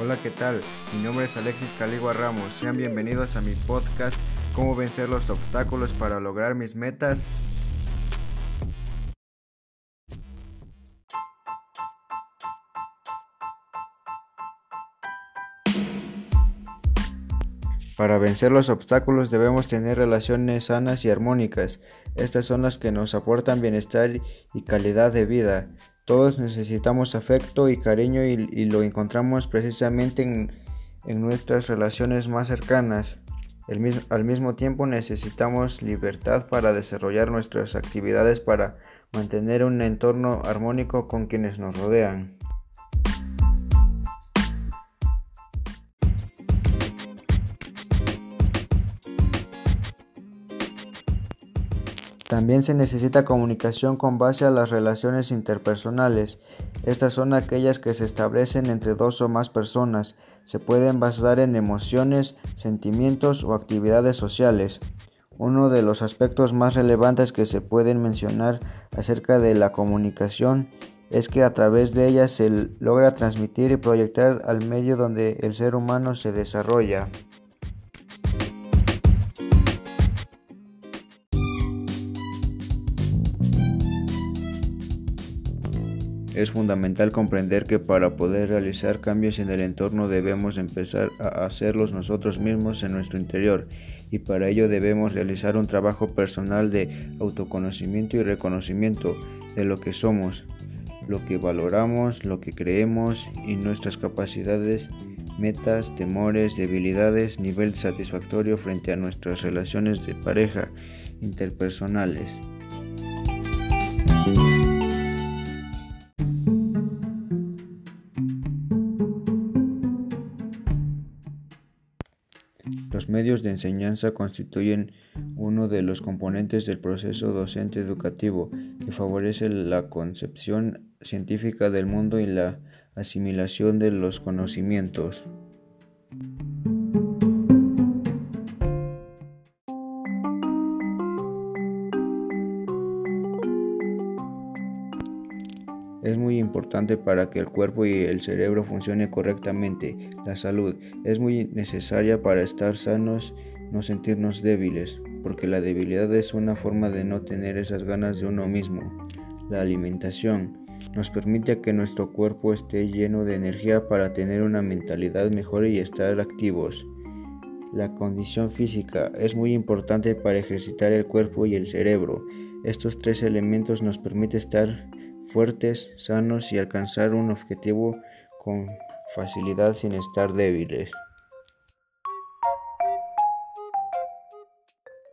Hola, ¿qué tal? Mi nombre es Alexis Caligua Ramos. Sean bienvenidos a mi podcast Cómo vencer los obstáculos para lograr mis metas. Para vencer los obstáculos debemos tener relaciones sanas y armónicas. Estas son las que nos aportan bienestar y calidad de vida. Todos necesitamos afecto y cariño y, lo encontramos precisamente en, nuestras relaciones más cercanas. al mismo tiempo necesitamos libertad para desarrollar nuestras actividades para mantener un entorno armónico con quienes nos rodean. También se necesita comunicación con base a las relaciones interpersonales. Estas son aquellas que se establecen entre dos o más personas. Se pueden basar en emociones, sentimientos o actividades sociales. Uno de los aspectos más relevantes que se pueden mencionar acerca de la comunicación es que a través de ella se logra transmitir y proyectar al medio donde el ser humano se desarrolla. Es fundamental comprender que para poder realizar cambios en el entorno debemos empezar a hacerlos nosotros mismos en nuestro interior y para ello debemos realizar un trabajo personal de autoconocimiento y reconocimiento de lo que somos, lo que valoramos, lo que creemos y nuestras capacidades, metas, temores, debilidades, nivel satisfactorio frente a nuestras relaciones de pareja interpersonales. Los medios de enseñanza constituyen uno de los componentes del proceso docente educativo que favorece la concepción científica del mundo y la asimilación de los conocimientos. Es muy importante para que el cuerpo y el cerebro funcione correctamente. La salud es muy necesaria para estar sanos, no sentirnos débiles, porque la debilidad es una forma de no tener esas ganas de uno mismo. La alimentación nos permite que nuestro cuerpo esté lleno de energía para tener una mentalidad mejor y estar activos. La condición física es muy importante para ejercitar el cuerpo y el cerebro. Estos tres elementos nos permiten estar fuertes, sanos y alcanzar un objetivo con facilidad sin estar débiles.